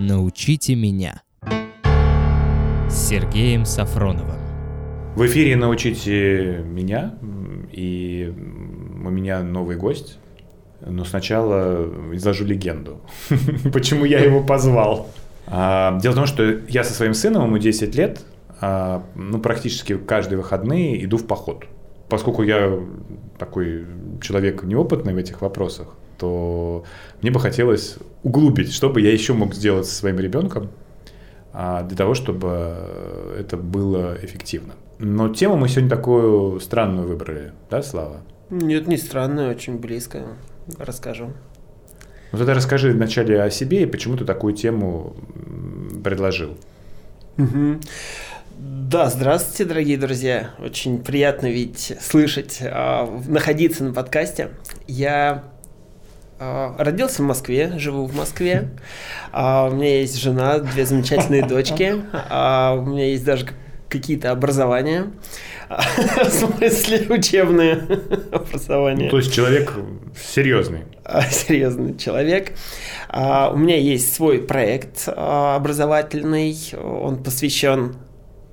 Научите меня. С Сергеем Сафроновым. В эфире «Научите меня», и у меня новый гость. Но сначала изложу легенду. Почему я его позвал? А, дело в том, что я со своим сыном, ему 10 лет, а, ну, практически каждые выходные иду в поход. Поскольку я такой человек неопытный в этих вопросах, то мне бы хотелось углубить, что бы я еще мог сделать со своим ребенком а, для того, чтобы это было эффективно. Но тему мы сегодня такую странную выбрали, да, Слава? Нет, не странную, очень близко. Расскажу. Ну тогда расскажи вначале о себе и почему ты такую тему предложил. Угу. Да, здравствуйте, дорогие друзья. Очень приятно ведь слышать, э, находиться на подкасте. Я родился в Москве, живу в Москве. Э, у меня есть жена, две замечательные дочки. Э, у меня есть даже какие-то образования. В смысле, учебные образования. Ну, то есть человек серьезный. Серьезный человек. У меня есть свой проект образовательный. Он посвящен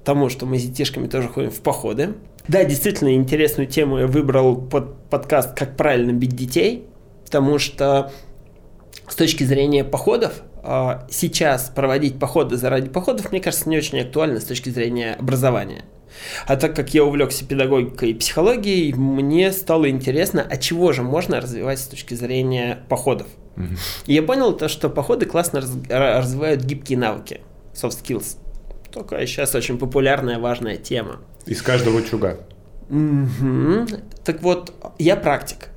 тому, что мы с детишками тоже ходим в походы. Да, действительно интересную тему я выбрал под подкаст «Как правильно бить детей», потому что с точки зрения походов, а, сейчас проводить походы заради походов, мне кажется, не очень актуально с точки зрения образования. А так как я увлекся педагогикой и психологией, мне стало интересно, а чего же можно развивать с точки зрения походов. Mm-hmm. И я понял то, что походы классно раз- развивают гибкие навыки, soft skills. Такая сейчас очень популярная, важная тема. Из каждого чуга. Угу. Так вот, я практик.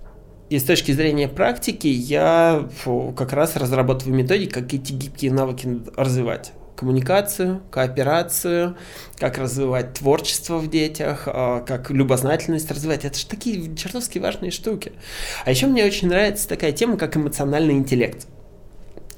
И с точки зрения практики я фу, как раз разрабатываю методики, как эти гибкие навыки развивать. Коммуникацию, кооперацию, как развивать творчество в детях, а, как любознательность развивать. Это же такие чертовски важные штуки. А еще мне очень нравится такая тема, как эмоциональный интеллект.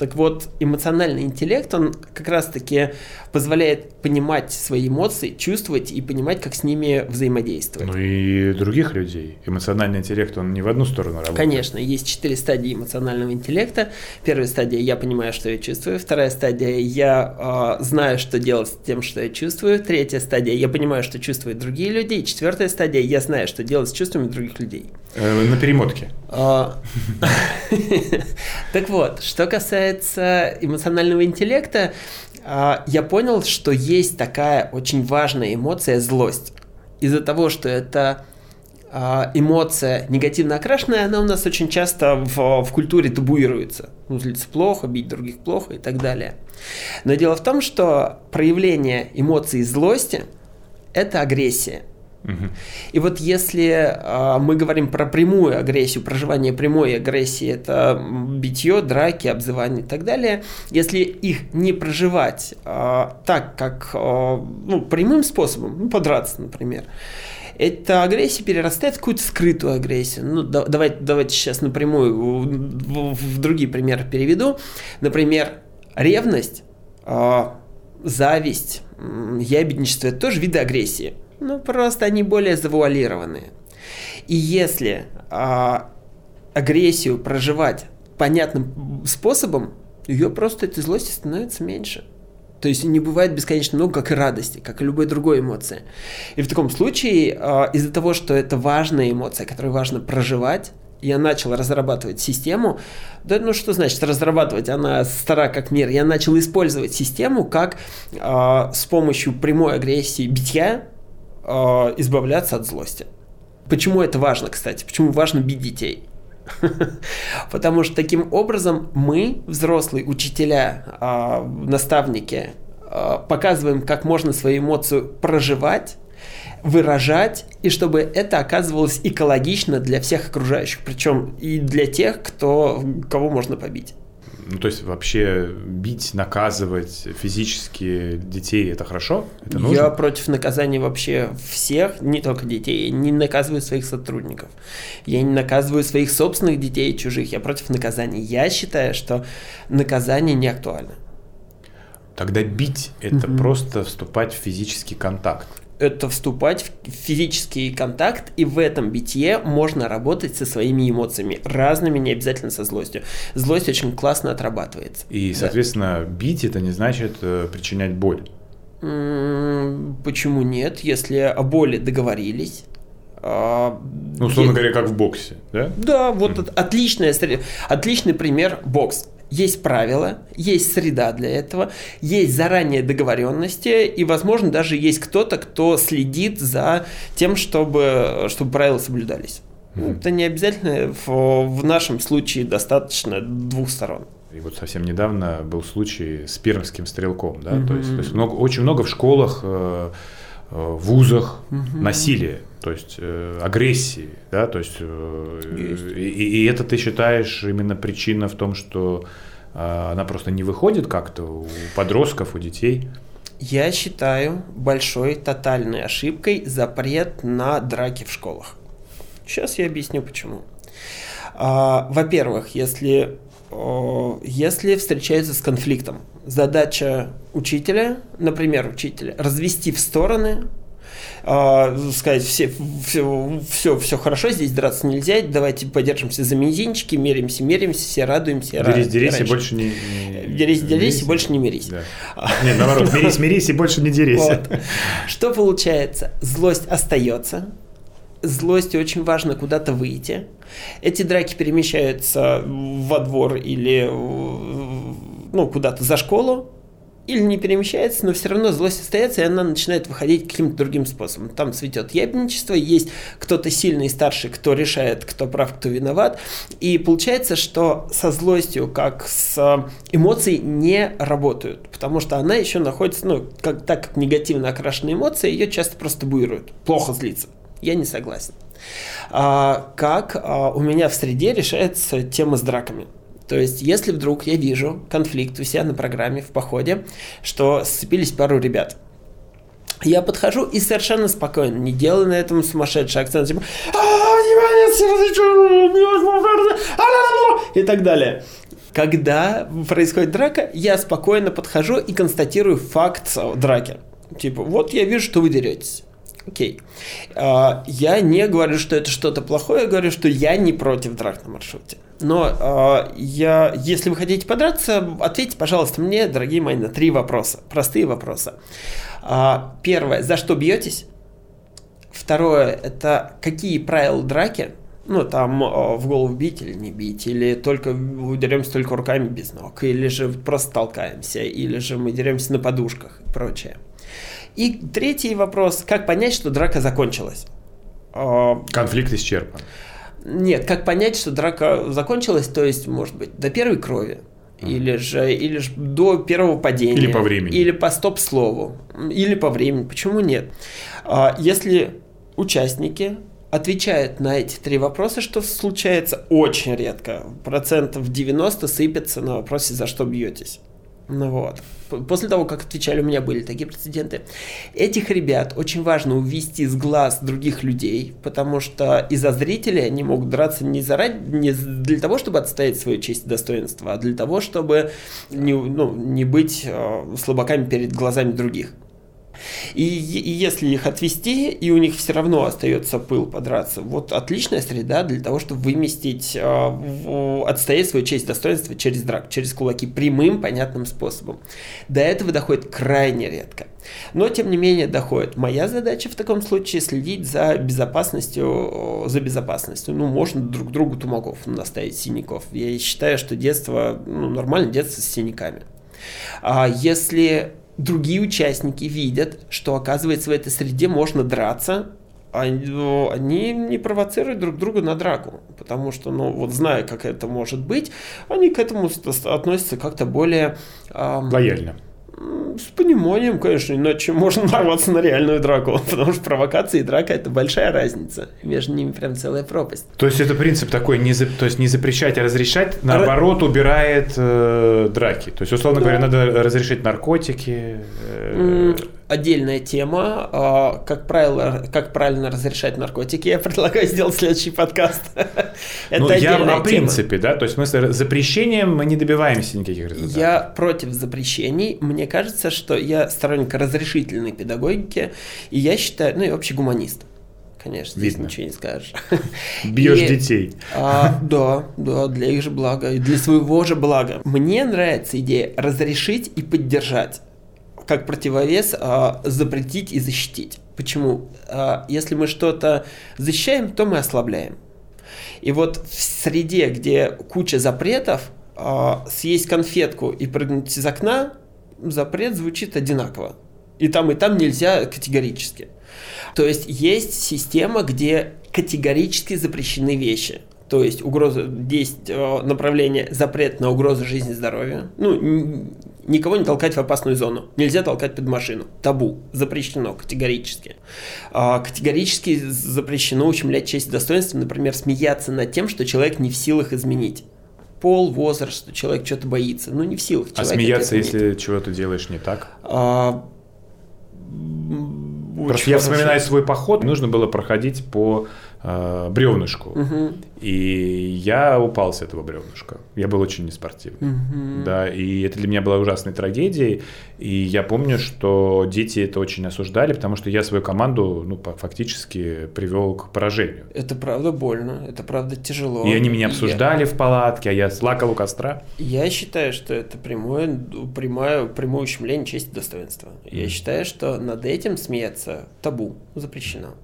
Так вот, эмоциональный интеллект, он как раз-таки позволяет понимать свои эмоции, чувствовать и понимать, как с ними взаимодействовать. Ну и других людей. Эмоциональный интеллект, он не в одну сторону работает. Конечно, есть четыре стадии эмоционального интеллекта. Первая стадия – я понимаю, что я чувствую. Вторая стадия – я э, знаю, что делать с тем, что я чувствую. Третья стадия – я понимаю, что чувствуют другие люди. И четвертая стадия – я знаю, что делать с чувствами других людей. Э, на перемотке. А, так вот, что касается эмоционального интеллекта, а, я понял, что есть такая очень важная эмоция – злость. Из-за того, что это а, эмоция негативно окрашенная, она у нас очень часто в, в культуре табуируется. Ну, злиться плохо, бить других плохо и так далее. Но дело в том, что проявление эмоции злости – это агрессия – и вот если э, мы говорим про прямую агрессию, проживание прямой агрессии, это битье, драки, обзывание и так далее, если их не проживать э, так, как э, ну, прямым способом, ну, подраться, например, эта агрессия перерастает в какую-то скрытую агрессию. Ну, да, давайте, давайте сейчас напрямую в, в, другие примеры переведу. Например, ревность, э, зависть, ябедничество – это тоже виды агрессии. Ну, просто они более завуалированные. И если а, агрессию проживать понятным способом, ее просто этой злости становится меньше. То есть не бывает бесконечно много, как и радости, как и любой другой эмоции. И в таком случае, а, из-за того, что это важная эмоция, которую важно проживать, я начал разрабатывать систему. Да, ну что значит разрабатывать? Она стара как мир. Я начал использовать систему, как э, с помощью прямой агрессии битья избавляться от злости. Почему это важно, кстати? Почему важно бить детей? Потому что таким образом мы, взрослые учителя, э, наставники, э, показываем, как можно свою эмоцию проживать, выражать, и чтобы это оказывалось экологично для всех окружающих, причем и для тех, кто, кого можно побить. Ну, то есть вообще бить, наказывать физически детей это хорошо? Это нужно? Я против наказания вообще всех, не только детей. Я не наказываю своих сотрудников. Я не наказываю своих собственных детей и чужих. Я против наказания. Я считаю, что наказание не актуально. Тогда бить это угу. просто вступать в физический контакт. Это вступать в физический контакт, и в этом битье можно работать со своими эмоциями, разными, не обязательно со злостью. Злость очень классно отрабатывается. И, соответственно, да. бить это не значит э, причинять боль. Почему нет? Если о боли договорились, а, ну, условно говоря, как в боксе, да? Да, вот mm. отличная, отличный пример бокс. Есть правила, есть среда для этого, есть заранее договоренности, и, возможно, даже есть кто-то, кто следит за тем, чтобы, чтобы правила соблюдались. Mm. Это не обязательно, в, в нашем случае достаточно двух сторон. И вот совсем недавно был случай с пермским стрелком, да, mm-hmm. то есть, то есть много, очень много в школах, э, э, вузах mm-hmm. насилия то есть э, агрессии, да, то есть, э, и, и это ты считаешь именно причина в том, что э, она просто не выходит как-то у подростков, у детей? Я считаю большой тотальной ошибкой запрет на драки в школах. Сейчас я объясню почему. А, во-первых, если, если встречаются с конфликтом, задача учителя, например, учителя, развести в стороны э, сказать, все, все, все, все хорошо, здесь драться нельзя, давайте подержимся за мизинчики, меримся, меримся, все радуемся. Дерись, дерись и больше не... не дерись, дерись и больше не мирись. Да. Нет, наоборот, мирись, мирись и больше не дерись. Вот. Что получается? Злость остается, злости очень важно куда-то выйти. Эти драки перемещаются во двор или ну, куда-то за школу, или не перемещается, но все равно злость остается, и она начинает выходить каким-то другим способом. Там цветет ябничество, есть кто-то сильный, старший, кто решает, кто прав, кто виноват. И получается, что со злостью, как с эмоцией, не работают, потому что она еще находится, ну, как, так как негативно окрашенная эмоция, ее часто просто буируют. Плохо злиться. Я не согласен. А, как а, у меня в среде решается тема с драками. То есть, если вдруг я вижу конфликт у себя на программе в походе, что сцепились пару ребят, я подхожу и совершенно спокойно, не делаю на этом сумасшедший акцент, типа и так далее. Когда происходит драка, я спокойно подхожу и констатирую факт драки. Типа, вот я вижу, что вы деретесь. Окей. А, я не говорю, что это что-то плохое, я говорю, что я не против драк на маршруте. Но э, я, если вы хотите подраться, ответьте, пожалуйста, мне, дорогие мои, на три вопроса. Простые вопросы. Э, первое, за что бьетесь? Второе, это какие правила драки? Ну, там э, в голову бить или не бить, или только деремся только руками без ног, или же просто толкаемся, или же мы деремся на подушках и прочее. И третий вопрос, как понять, что драка закончилась? Конфликт исчерпан. Нет, как понять, что драка закончилась, то есть, может быть, до первой крови, или же, или же до первого падения. Или по времени. Или по стоп-слову. Или по времени. Почему нет? А, если участники отвечают на эти три вопроса, что случается очень редко. Процентов 90 сыпется на вопросе, за что бьетесь. Ну вот. После того, как отвечали, у меня были такие прецеденты. Этих ребят очень важно увести с глаз других людей, потому что из-за зрителей они могут драться не, заради, не для того, чтобы отстоять свою честь и достоинство, а для того, чтобы не, ну, не быть э, слабаками перед глазами других. И, и если их отвести, и у них все равно остается пыл подраться, вот отличная среда для того, чтобы выместить, э, отстоять свою честь, достоинство через драк, через кулаки прямым, понятным способом. До этого доходит крайне редко. Но, тем не менее, доходит. Моя задача в таком случае следить за безопасностью, за безопасностью. Ну, можно друг другу тумаков наставить, синяков. Я считаю, что детство, ну, нормально детство с синяками. А если другие участники видят, что, оказывается, в этой среде можно драться, они, ну, они не провоцируют друг друга на драку, потому что, ну, вот зная, как это может быть, они к этому относятся как-то более... Эм, Лояльно. С пониманием, конечно, иначе можно нарваться на реальную драку, потому что провокация и драка – это большая разница. Между ними прям целая пропасть. То есть это принцип такой, не за, то есть не запрещать, а разрешать, наоборот, убирает э, драки. То есть, условно да. говоря, надо разрешить наркотики. Э, отдельная тема. А, как, правило, как правильно разрешать наркотики. Я предлагаю сделать следующий подкаст. Это ну, я о принципе, да? То есть, в смысле, запрещением мы не добиваемся никаких результатов. Я против запрещений. Мне кажется, что я сторонник разрешительной педагогики, и я считаю, ну и вообще гуманист конечно, здесь Видно. ничего не скажешь. Бьешь и, детей. А, да, да, для их же блага, и для своего же блага. Мне нравится идея разрешить и поддержать, как противовес а, запретить и защитить. Почему? А, если мы что-то защищаем, то мы ослабляем. И вот в среде, где куча запретов, а, съесть конфетку и прыгнуть из окна, запрет звучит одинаково. И там, и там нельзя категорически. То есть есть система, где категорически запрещены вещи. То есть угроза, есть э, направление запрет на угрозу жизни и здоровья. Ну, никого не толкать в опасную зону. Нельзя толкать под машину. Табу. Запрещено категорически. А, категорически запрещено ущемлять честь и достоинство, например, смеяться над тем, что человек не в силах изменить пол, возраст, что человек что-то боится. Ну, не в силах. А смеяться, если чего-то делаешь не так? А, Просто я вспоминаю свой поход, нужно было проходить по э, бревнышку. Угу. И я упал с этого бревнышка. Я был очень неспортивный. Угу. Да, и это для меня была ужасной трагедией. И я помню, что дети это очень осуждали, потому что я свою команду ну, фактически привел к поражению. Это правда больно, это правда тяжело. И они меня обсуждали я... в палатке, а я слакал у костра. Я считаю, что это прямое, прямое, прямое ущемление чести и достоинства. Я считаю, что над этим смеяться табу, запрещено.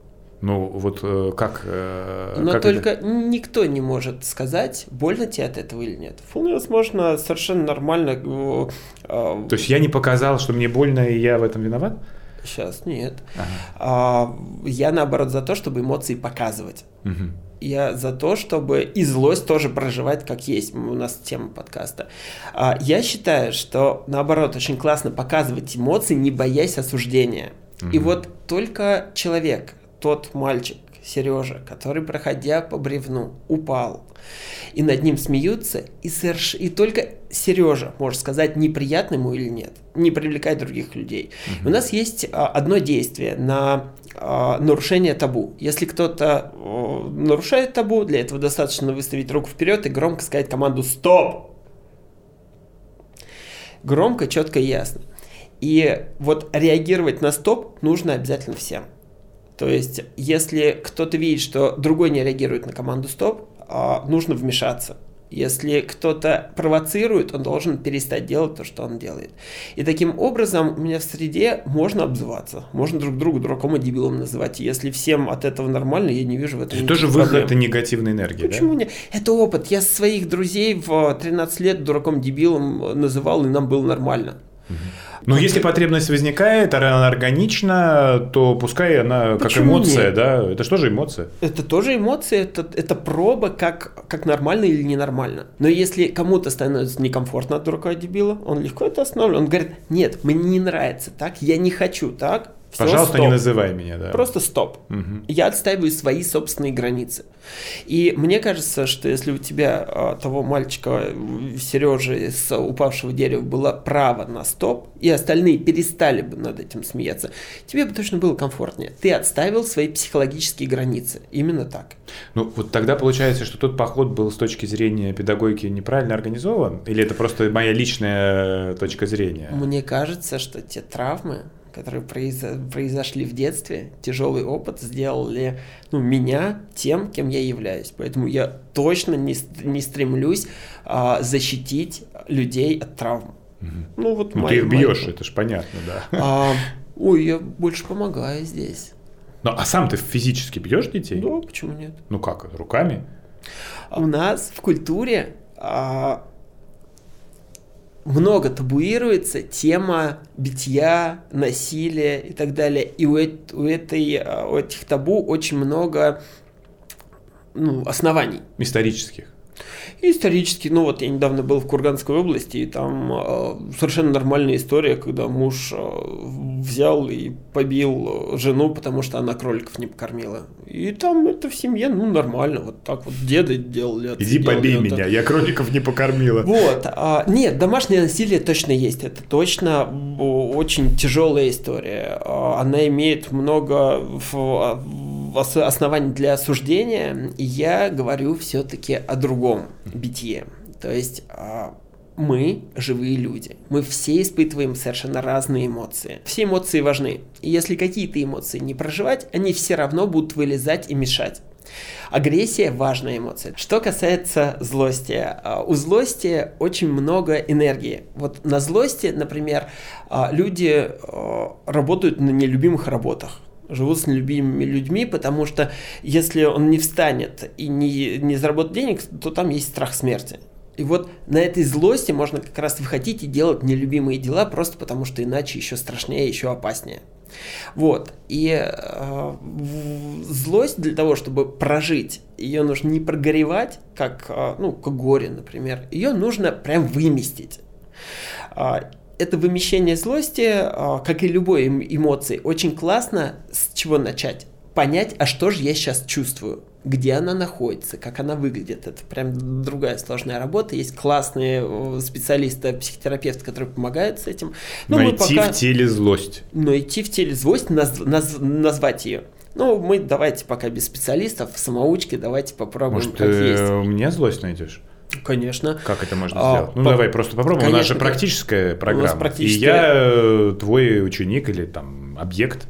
Ну, вот э, как... Э, Но как только это? никто не может сказать, больно тебе от этого или нет. Вполне возможно, совершенно нормально. Э, э, То есть я не показал, что мне больно, и я в этом виноват? Сейчас нет. Ага. А, я наоборот за то, чтобы эмоции показывать. Угу. Я за то, чтобы и злость тоже проживать как есть. У нас тема подкаста. А, я считаю, что наоборот очень классно показывать эмоции, не боясь осуждения. Угу. И вот только человек, тот мальчик, Сережа, который, проходя по бревну, упал. И над ним смеются, и, соверш... и только Сережа может сказать, неприятно ему или нет, не привлекать других людей. Угу. У нас есть а, одно действие на а, нарушение табу. Если кто-то а, нарушает табу, для этого достаточно выставить руку вперед и громко сказать команду «Стоп!». Громко, четко и ясно. И вот реагировать на стоп нужно обязательно всем. То есть, если кто-то видит, что другой не реагирует на команду стоп, а, нужно вмешаться. Если кто-то провоцирует, он должен перестать делать то, что он делает. И таким образом у меня в среде можно обзываться. Можно друг друга дураком и дебилом называть. Если всем от этого нормально, я не вижу в этом Это тоже выход это негативной энергии, Почему да? не? Это опыт. Я своих друзей в 13 лет дураком дебилом называл, и нам было нормально. Но ну, если потребность возникает, она органична, то пускай она Почему как эмоция, нет? да? Это что же эмоция? Это тоже эмоция, это, это проба, как, как нормально или ненормально. Но если кому-то становится некомфортно от дурака дебила, он легко это останавливает. Он говорит, нет, мне не нравится так, я не хочу так, все, Пожалуйста, стоп. не называй меня, да. Просто стоп. Угу. Я отстаиваю свои собственные границы. И мне кажется, что если у тебя а, того мальчика Сережи с упавшего дерева было право на стоп, и остальные перестали бы над этим смеяться, тебе бы точно было комфортнее. Ты отставил свои психологические границы. Именно так. Ну, вот тогда получается, что тот поход был с точки зрения педагогики неправильно организован? Или это просто моя личная точка зрения? Мне кажется, что те травмы, которые произошли в детстве, тяжелый опыт сделали ну, меня тем, кем я являюсь. Поэтому я точно не, не стремлюсь а, защитить людей от травм. Угу. Ну, вот ну, мои, ты их бьешь, мои... это же понятно, да. А, ой, я больше помогаю здесь. Ну, а сам ты физически бьешь детей? Да, почему нет? Ну как, руками? У нас в культуре а, много табуируется тема битья, насилия и так далее. И у, у, этой, а, у этих табу очень много ну, оснований. Исторических. И исторически, ну вот я недавно был в Курганской области, и там э, совершенно нормальная история, когда муж э, взял и побил жену, потому что она кроликов не покормила. И там это в семье, ну, нормально, вот так вот деды делали. Иди делали побей это. меня, я кроликов не покормила. Вот, а, нет, домашнее насилие точно есть, это точно очень тяжелая история. А, Она имеет много ос- оснований для осуждения, и я говорю все-таки о другом битье. То есть а, мы живые люди, мы все испытываем совершенно разные эмоции. Все эмоции важны, и если какие-то эмоции не проживать, они все равно будут вылезать и мешать. Агрессия – важная эмоция. Что касается злости. а, У злости очень много энергии. Вот на злости, например, а, люди а, работают на нелюбимых работах живут с нелюбимыми людьми, потому что если он не встанет и не, не заработает денег, то там есть страх смерти. И вот на этой злости можно как раз выходить и делать нелюбимые дела, просто потому что иначе еще страшнее, еще опаснее. Вот. И э, злость для того, чтобы прожить, ее нужно не прогоревать, как, э, ну, как горе, например. Ее нужно прям выместить. А, Это вымещение злости, а, как и любой эм- эмоции, очень классно с чего начать. Понять, а что же я сейчас чувствую, где она находится, как она выглядит. Это прям другая сложная работа. Есть классные э, специалисты, психотерапевты, которые помогают с этим. Ну, мы Найти пока- в теле злость. но идти в теле злость, наз- наз- назвать ее. Ну, мы давайте пока без специалистов, в самоучке, давайте попробуем, Может, как ты есть. у меня злость найдешь? Конечно. Как это можно А, сделать? Ну, по- давай просто попробуем. у нас же Конечно, практическая программа. практическая. И я э, твой ученик или там объект.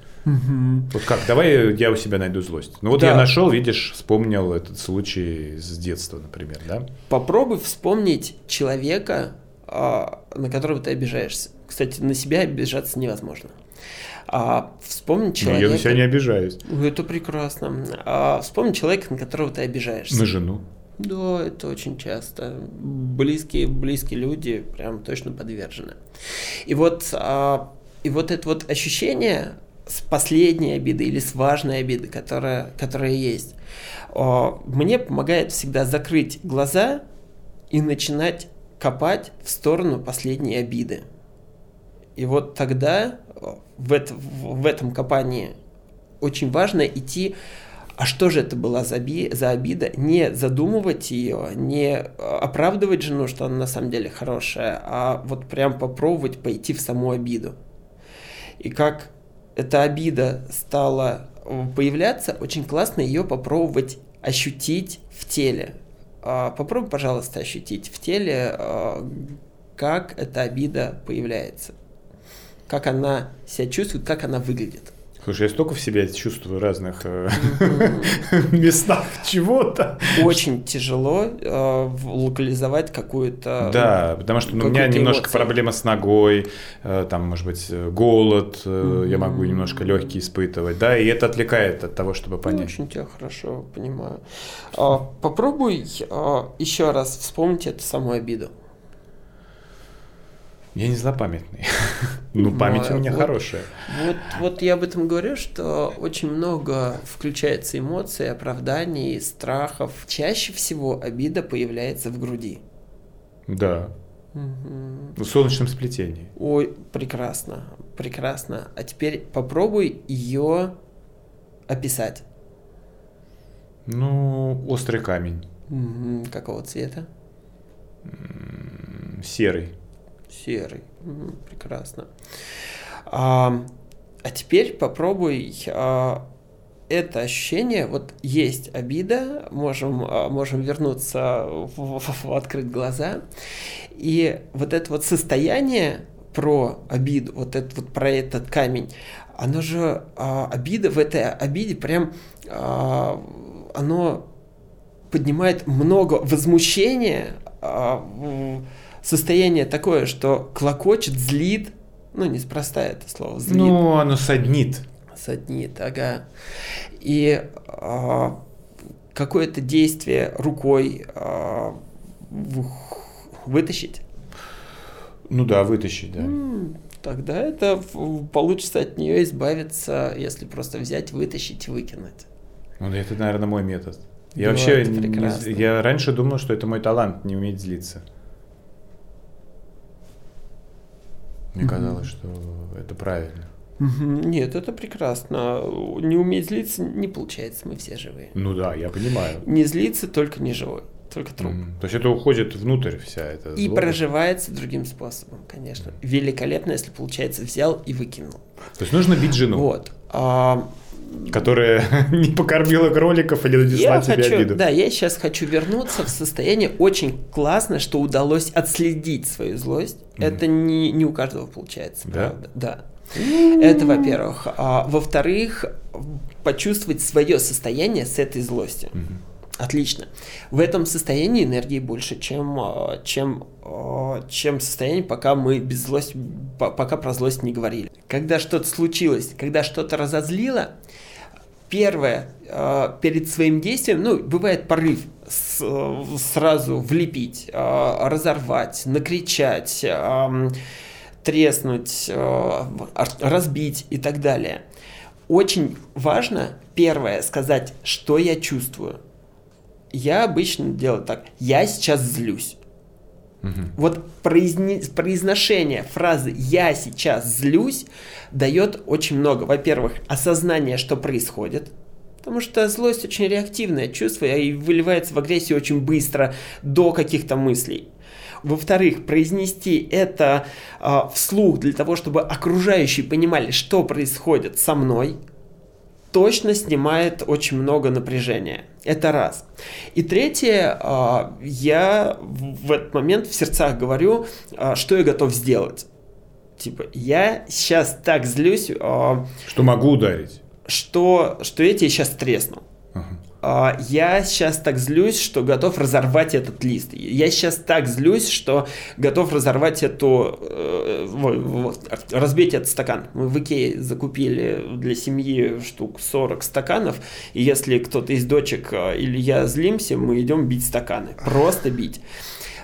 Вот как? Давай я у себя найду злость. Ну вот Да. я нашел, видишь, вспомнил этот случай с детства, например, да? Попробуй вспомнить человека, а, на которого ты обижаешься. Кстати, на себя обижаться невозможно. А, вспомни Ну, человека. я на себя не обижаюсь. Ну, Это прекрасно. А, вспомни человека, на которого ты обижаешься. На жену. Да, это очень часто. Близкие, близкие люди прям точно подвержены. И вот, а, и вот это вот ощущение с последней обиды или с важной обиды, которая, которая есть, а, мне помогает всегда закрыть глаза и начинать копать в сторону последней обиды. И вот тогда а, в, это- в, этом копании очень важно идти а что же это была за, оби- за обида? Не задумывать ее, не э, оправдывать жену, что она на самом деле хорошая, а вот прям попробовать пойти в саму обиду. И как эта обида стала э, появляться, очень классно ее попробовать ощутить в теле. А, Попробуй, пожалуйста, ощутить в теле, э, как эта обида появляется. Как она себя чувствует, как она выглядит. Слушай, я столько в себе чувствую разных э, местах чего-то. очень тяжело э, локализовать какую-то... Да, потому что ну, у меня немножко проблема с ногой, э, там, может быть, голод, я могу немножко легкий испытывать, да, и это отвлекает от того, чтобы Ну, понять. очень тебя хорошо понимаю. А, попробуй еще раз вспомнить эту самую обиду. Я не злопамятный. Ну, память у Ну, меня вот. хорошая. Вот, вот я об этом говорю, что очень много включается эмоций, оправданий, страхов. Чаще всего обида появляется в груди. Да. Мгм. В солнечном сплетении. Ой, прекрасно, прекрасно. А теперь попробуй ее описать. Ну, острый камень. Какого цвета? Серый. Серый. Мгм, Прекрасно. А, а теперь попробуй а, это ощущение. Вот есть обида, можем, а, можем вернуться, в, в- в- открыть глаза. И вот это вот состояние про обиду, вот это вот про этот камень, оно же а, обида в этой обиде прям а, оно поднимает много возмущения, а, состояние такое, что клокочет, злит, ну, неспроста это слово, злит, Ну, оно саднит. саднит, ага. И а, какое-то действие рукой в- вытащить, Ну да, вытащить, да. тогда это получится от нее избавиться, если просто взять, вытащить и выкинуть. Ну, это, наверное, мой метод. Я Ну, вообще, я раньше думал, что это мой талант, не уметь злиться. Мне Мгм. казалось, что это правильно. Нет, это прекрасно. Не уметь злиться не получается, мы все живые. Ну да, я понимаю. Не злиться только не живой, только труп. М, То есть это уходит внутрь вся эта И злоба. проживается другим способом, конечно. Великолепно, если получается взял и выкинул. То есть нужно бить жену, Вот. А, которая не покормила кроликов или нанесла я тебе хочу, обиду. да, я сейчас хочу вернуться в состояние очень классно, что удалось отследить свою злость. Мгм. Это не, не у каждого получается, Да? правда. Да. Это, во-первых. А, во-вторых, почувствовать свое состояние с этой злостью. Мгм. Отлично. В этом состоянии энергии больше, чем, а, чем, а, чем состояние, пока мы без злости, по- пока про злость не говорили. Когда что-то случилось, когда что-то разозлило, первое, а, перед своим действием, ну, бывает порыв э, сразу влепить, разорвать, накричать, ам, треснуть, разбить и так далее. Очень важно, первое, сказать, что я чувствую. Я обычно делаю так. Я сейчас злюсь. Мгм. Вот произне- произношение фразы «я сейчас злюсь» дает очень много. Во-первых, осознание, что происходит, потому что злость очень реактивное чувство и выливается в агрессию очень быстро до каких-то мыслей. Во-вторых, произнести это а, вслух для того, чтобы окружающие понимали, что происходит со мной, точно снимает очень много напряжения. Это раз. И третье, а, я в этот момент в сердцах говорю, а, что я готов сделать. Типа, я сейчас так злюсь, а, Что могу ударить. что, что я тебе сейчас тресну. Ага. А, Я сейчас так злюсь, что готов разорвать этот лист. Я сейчас так злюсь, что готов разорвать эту... э, разбить этот стакан. Мы в Икее закупили для семьи штук 40 стаканов, и если кто-то из дочек э, или я злимся, мы идем бить стаканы. Просто бить.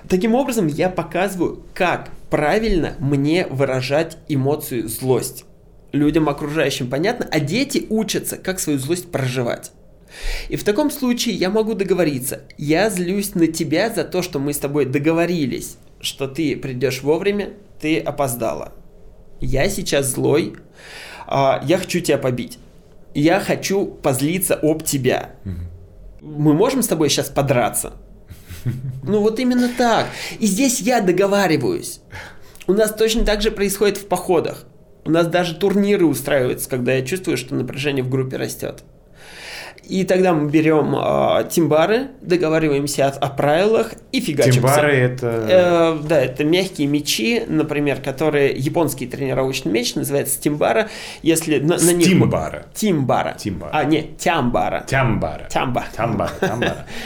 Таким образом, я показываю, как правильно мне выражать эмоцию злость. Людям окружающим понятно, а дети учатся, как свою злость проживать. И в таком случае я могу договориться. Я злюсь на тебя за то, что мы с тобой договорились, что ты придешь вовремя, ты опоздала. Я сейчас злой, а, я хочу тебя побить. Я хочу позлиться об тебя. Мы можем с тобой сейчас подраться? Ну вот именно так. И здесь я договариваюсь. У нас точно так же происходит в походах. У нас даже турниры устраиваются, когда я чувствую, что напряжение в группе растет. И тогда мы берем э, тимбары, договариваемся о, о правилах и фигачимся. Тимбары это... Э, да, это мягкие мечи, например, которые японский тренировочный меч называется тимбара. Если на, на них тимбара. Тимбара. А не тямбара. Тямбара. Тямба. Тямбара. Тямбара.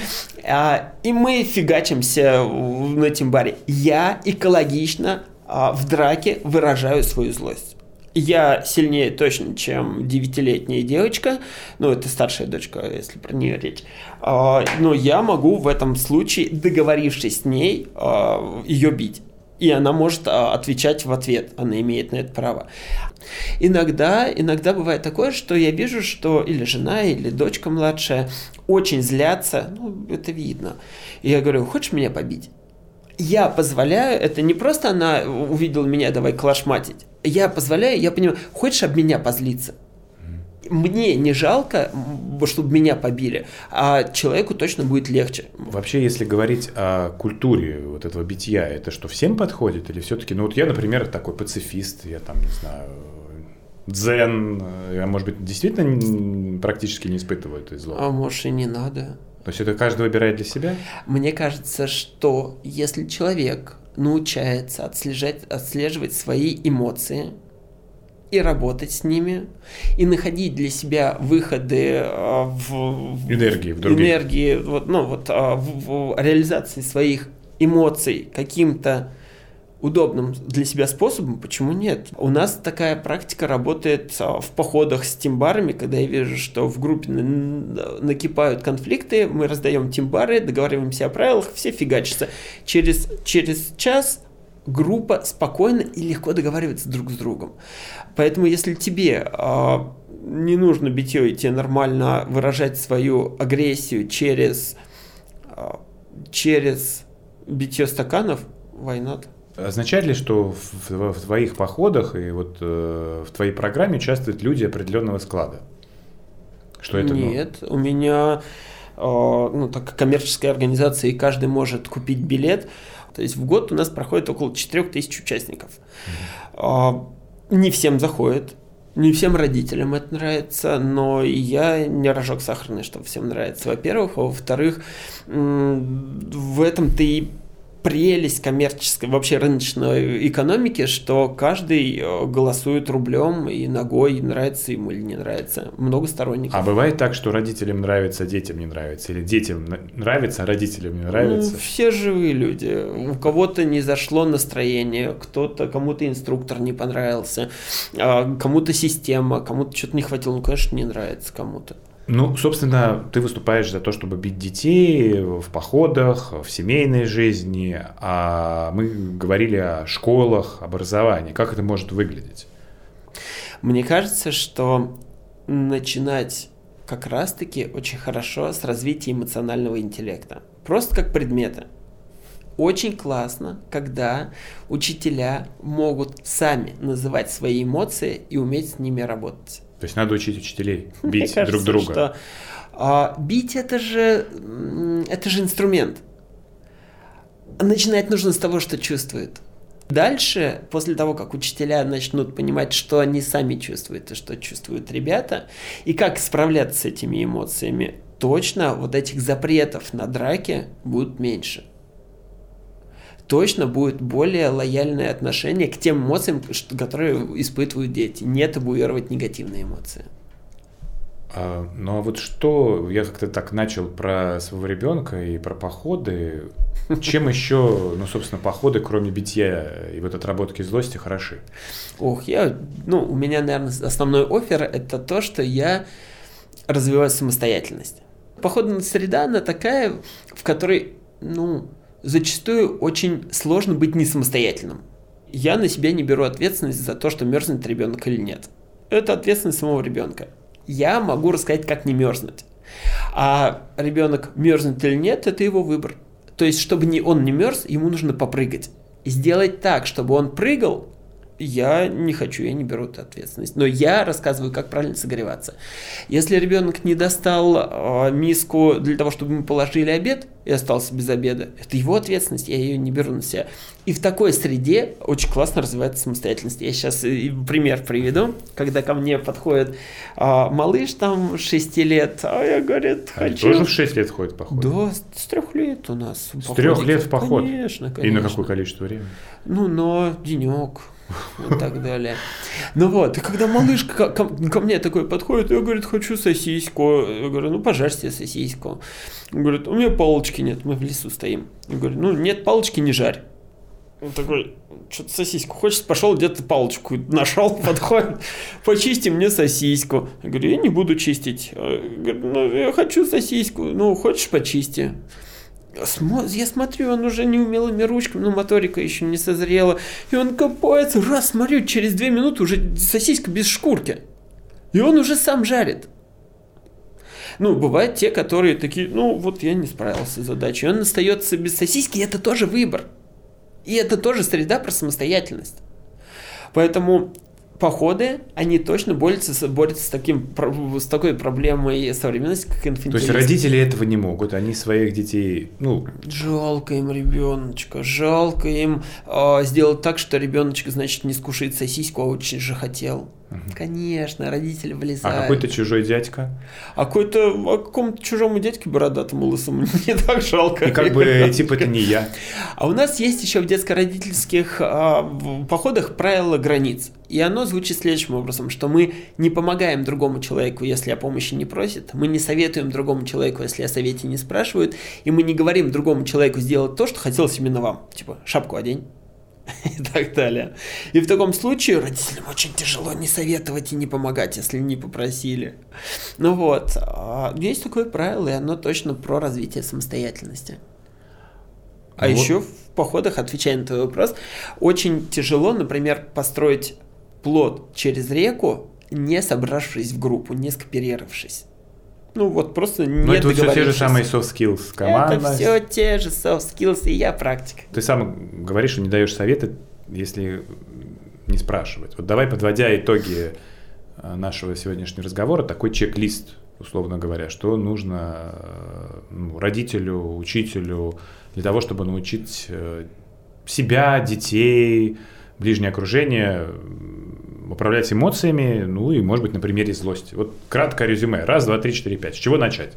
А, и мы фигачимся на тимбаре. Я экологично а, в драке выражаю свою злость. Я сильнее точно, чем девятилетняя девочка, ну это старшая дочка, если про нее речь. А, но я могу в этом случае, договорившись с ней, а, ее бить. И она может а, отвечать в ответ, она имеет на это право. Иногда, иногда бывает такое, что я вижу, что или жена, или дочка младшая очень злятся, ну, это видно. И я говорю, хочешь меня побить? Я позволяю, это не просто она увидела меня, давай клашматить. Я позволяю, я понимаю, хочешь об меня позлиться? Мне не жалко, чтобы меня побили, а человеку точно будет легче. Вообще, если говорить о культуре вот этого битья, это что, всем подходит? Или все-таки, ну вот я, например, такой пацифист, я там, не знаю, дзен, я, может быть, действительно практически не испытываю этой злобы. А может и не надо. То есть это каждый выбирает для себя? Мне кажется, что если человек научается отслежать, отслеживать свои эмоции и работать с ними, и находить для себя выходы а, в, Энергии в других. энергии, вот, ну, вот, а, в, в реализации своих эмоций каким-то удобным для себя способом, почему нет? У нас такая практика работает а, в походах с тимбарами, когда я вижу, что в группе на- накипают конфликты, мы раздаем тимбары, договариваемся о правилах, все фигачатся. Через, через час группа спокойно и легко договаривается друг с другом. Поэтому если тебе э, не нужно битье, и тебе нормально выражать свою агрессию через, э, через битье стаканов, why not? Означает ли, что в, в, в твоих походах и вот э, в твоей программе участвуют люди определенного склада? Что это? Ну? Нет, ну? у меня э, ну, так коммерческая организация, и каждый может купить билет. То есть в год у нас проходит около 4000 участников. Mm-hmm. Э, не всем заходит, не всем родителям это нравится, но я не рожок сахарный, чтобы всем нравится, во-первых. А во-вторых, в этом-то и прелесть коммерческой, вообще рыночной экономики, что каждый э, голосует рублем и ногой, нравится ему или не нравится. Много сторонников. А бывает так, что родителям нравится, детям не нравится? Или детям нравится, а родителям не нравится? Ну, все живые люди. У кого-то не зашло настроение, кто-то, кому-то инструктор не понравился, а кому-то система, кому-то что-то не хватило. Ну, конечно, не нравится кому-то. Ну, собственно, ты выступаешь за то, чтобы бить детей в походах, в семейной жизни, а мы говорили о школах, образовании. Как это может выглядеть? Мне кажется, что начинать как раз-таки очень хорошо с развития эмоционального интеллекта. Просто как предмета. Очень классно, когда учителя могут сами называть свои эмоции и уметь с ними работать. То есть надо учить учителей бить Мне друг друга. Что, а, бить это же, это же инструмент. Начинать нужно с того, что чувствует. Дальше, после того, как учителя начнут понимать, что они сами чувствуют и что чувствуют ребята, и как справляться с этими эмоциями, точно вот этих запретов на драке будет меньше точно будет более лояльное отношение к тем эмоциям, которые испытывают дети, не табуировать негативные эмоции. А, ну а вот что, я как-то так начал про своего ребенка и про походы. Чем еще, ну, собственно, походы, кроме битья и вот отработки злости, хороши? Ох, я, ну, у меня, наверное, основной офер это то, что я развиваю самостоятельность. Походная среда, она такая, в которой, ну, зачастую очень сложно быть не самостоятельным. Я на себя не беру ответственность за то, что мерзнет ребенок или нет. Это ответственность самого ребенка. Я могу рассказать, как не мерзнуть. А ребенок мерзнет или нет, это его выбор. То есть, чтобы не, он не мерз, ему нужно попрыгать. И сделать так, чтобы он прыгал, я не хочу, я не беру эту ответственность. Но я рассказываю, как правильно согреваться. Если ребенок не достал э, миску для того, чтобы мы положили обед и остался без обеда, это его ответственность, я ее не беру на себя. И в такой среде очень классно развивается самостоятельность. Я сейчас э, пример приведу, когда ко мне подходит э, малыш там 6 лет, а я, говорит, хочу... Они тоже в 6 лет ходит поход? Да, с 3 лет у нас. С 3 лет в поход? Конечно, конечно. И на какое количество времени? Ну, на денек и так далее. Ну вот, и когда малышка ко, ко мне такой подходит, я, говорит, хочу сосиску. Я говорю, ну, пожарь себе сосиску. Он говорит, у меня палочки нет, мы в лесу стоим. Я говорю, ну, нет палочки, не жарь. Он такой, что-то сосиску хочешь, пошел где-то палочку нашел, подходит, почисти мне сосиску. Я говорю, я не буду чистить. Я говорю, ну, я хочу сосиску, ну, хочешь, почисти я смотрю, он уже неумелыми ручками, ну, моторика еще не созрела. И он копается, раз, смотрю, через две минуты уже сосиска без шкурки. И он уже сам жарит. Ну, бывают те, которые такие, ну, вот я не справился с задачей. Он остается без сосиски, и это тоже выбор. И это тоже среда про самостоятельность. Поэтому походы, они точно борются, борются с, таким, с такой проблемой современности, как инфантилизм. То есть родители этого не могут, они своих детей, ну... Жалко им ребеночка, жалко им э, сделать так, что ребеночек, значит, не скушает сосиску, а очень же хотел. Угу. Конечно, родители влезают. А какой-то чужой дядька? А какой-то, а какому-то чужому дядьке бородатому лысому не так жалко. И как бы, типа, это не я. А у нас есть еще в детско-родительских а, походах правило границ. И оно звучит следующим образом, что мы не помогаем другому человеку, если о помощи не просит, мы не советуем другому человеку, если о совете не спрашивают, и мы не говорим другому человеку сделать то, что хотелось именно вам. Типа, шапку одень и так далее. И в таком случае родителям очень тяжело не советовать и не помогать, если не попросили. Ну вот, а, есть такое правило, и оно точно про развитие самостоятельности. А Ну вот. еще в походах, отвечая на твой вопрос, очень тяжело, например, построить плод через реку, не собравшись в группу, не скооперировавшись. Ну вот просто не Ну, это все те же самые soft skills. Команда. Это все те же soft skills, и я практик. Ты сам говоришь, что не даешь советы, если не спрашивать. Вот давай, подводя итоги э, нашего сегодняшнего разговора, такой чек-лист, условно говоря, что нужно э, ну, родителю, учителю для того, чтобы научить э, себя, детей, ближнее окружение управлять эмоциями, ну и, может быть, на примере злости. Вот краткое резюме. Раз, два, три, четыре, пять. С чего начать?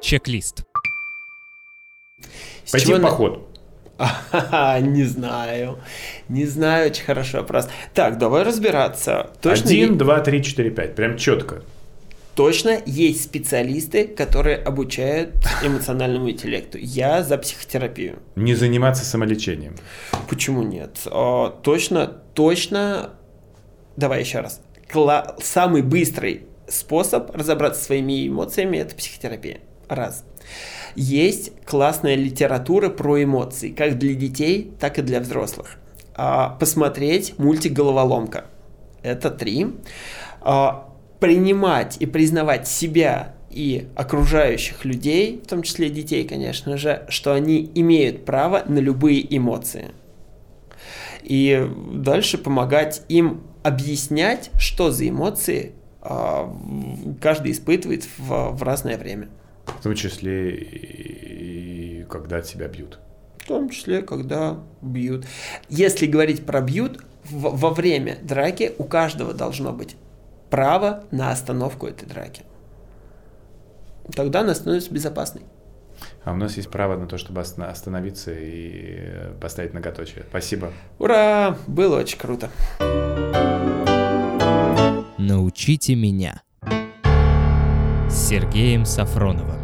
Чек-лист. С Пойти чего в поход. Не знаю. Не знаю, очень хороший вопрос. Так, давай разбираться. Точно, Один, два, три, четыре, пять. Прям четко. Точно есть специалисты, которые обучают эмоциональному интеллекту. Я за психотерапию. Не заниматься самолечением. Почему нет? А, точно, точно. Давай еще раз. Кла- Самый быстрый способ разобраться со своими эмоциями это психотерапия. Раз. Есть классная литература про эмоции, как для детей, так и для взрослых. А, посмотреть мультик Головоломка. Это три. Принимать и признавать себя и окружающих людей, в том числе детей, конечно же, что они имеют право на любые эмоции. И дальше помогать им объяснять, что за эмоции в- каждый испытывает в, в разное время. В том числе и когда тебя бьют. В том числе, когда бьют. Если говорить про бьют, в- во время драки у каждого должно быть право на остановку этой драки. Тогда она становится безопасной. А у нас есть право на то, чтобы оста- остановиться и поставить многоточие. Спасибо. Ура! Было очень круто. Научите меня. С Сергеем Сафроновым.